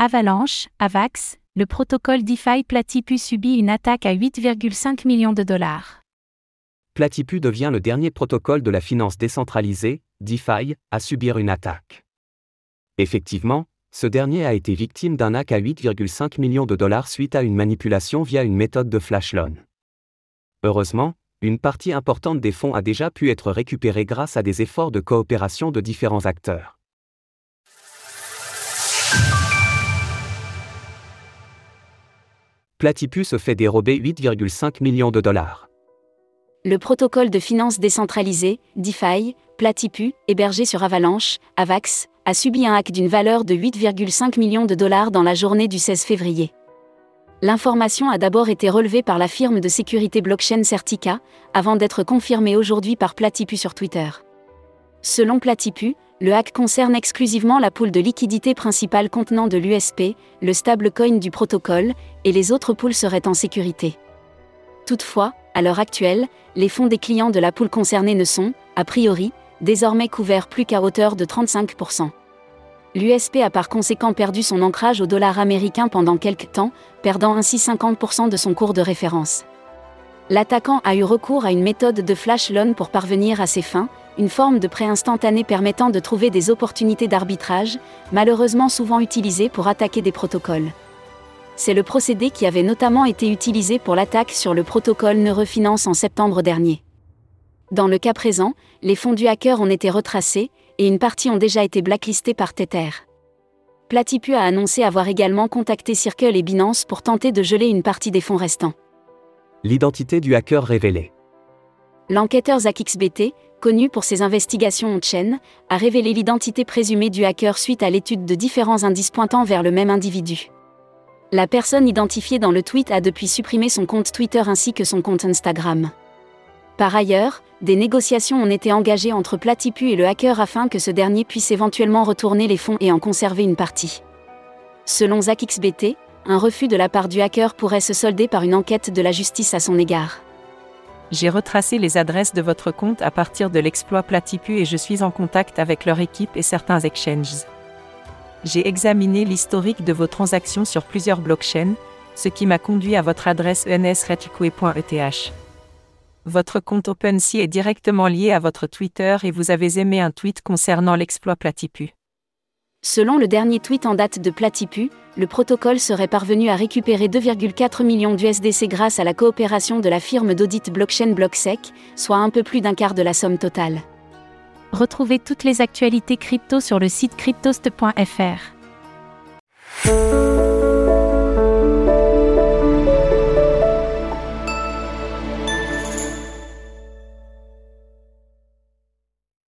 Avalanche, Avax, le protocole DeFi Platypus subit une attaque à 8,5 millions de dollars. Platypus devient le dernier protocole de la finance décentralisée, DeFi, à subir une attaque. Effectivement, ce dernier a été victime d'un hack à 8,5 millions de dollars suite à une manipulation via une méthode de flash loan. Heureusement, une partie importante des fonds a déjà pu être récupérée grâce à des efforts de coopération de différents acteurs. Platypus se fait dérober 8,5 millions de dollars. Le protocole de finance décentralisée, DeFi, Platypus, hébergé sur Avalanche, Avax, a subi un hack d'une valeur de 8,5 millions de dollars dans la journée du 16 février. L'information a d'abord été relevée par la firme de sécurité blockchain Certica, avant d'être confirmée aujourd'hui par Platypus sur Twitter. Selon Platypus, le hack concerne exclusivement la poule de liquidité principale contenant de l'USP, le stablecoin du protocole, et les autres poules seraient en sécurité. Toutefois, à l'heure actuelle, les fonds des clients de la poule concernée ne sont, a priori, désormais couverts plus qu'à hauteur de 35%. L'USP a par conséquent perdu son ancrage au dollar américain pendant quelques temps, perdant ainsi 50% de son cours de référence. L'attaquant a eu recours à une méthode de flash loan pour parvenir à ses fins, une forme de prêt instantané permettant de trouver des opportunités d'arbitrage, malheureusement souvent utilisées pour attaquer des protocoles. C'est le procédé qui avait notamment été utilisé pour l'attaque sur le protocole Neurofinance en septembre dernier. Dans le cas présent, les fonds du hacker ont été retracés, et une partie ont déjà été blacklistés par Tether. Platypus a annoncé avoir également contacté Circle et Binance pour tenter de geler une partie des fonds restants. L'identité du hacker révélée. L'enquêteur ZachXBT, connu pour ses investigations on-chain, a révélé l'identité présumée du hacker suite à l'étude de différents indices pointant vers le même individu. La personne identifiée dans le tweet a depuis supprimé son compte Twitter ainsi que son compte Instagram. Par ailleurs, des négociations ont été engagées entre Platypus et le hacker afin que ce dernier puisse éventuellement retourner les fonds et en conserver une partie. Selon ZachXBT, un refus de la part du hacker pourrait se solder par une enquête de la justice à son égard. J'ai retracé les adresses de votre compte à partir de l'exploit Platypus et je suis en contact avec leur équipe et certains exchanges. J'ai examiné l'historique de vos transactions sur plusieurs blockchains, ce qui m'a conduit à votre adresse ensretikwe.eth. Votre compte OpenSea est directement lié à votre Twitter et vous avez aimé un tweet concernant l'exploit Platypus. Selon le dernier tweet en date de Platypus, le protocole serait parvenu à récupérer 2,4 millions d'USDC grâce à la coopération de la firme d'audit blockchain BlockSec, soit un peu plus d'un quart de la somme totale. Retrouvez toutes les actualités crypto sur le site cryptost.fr.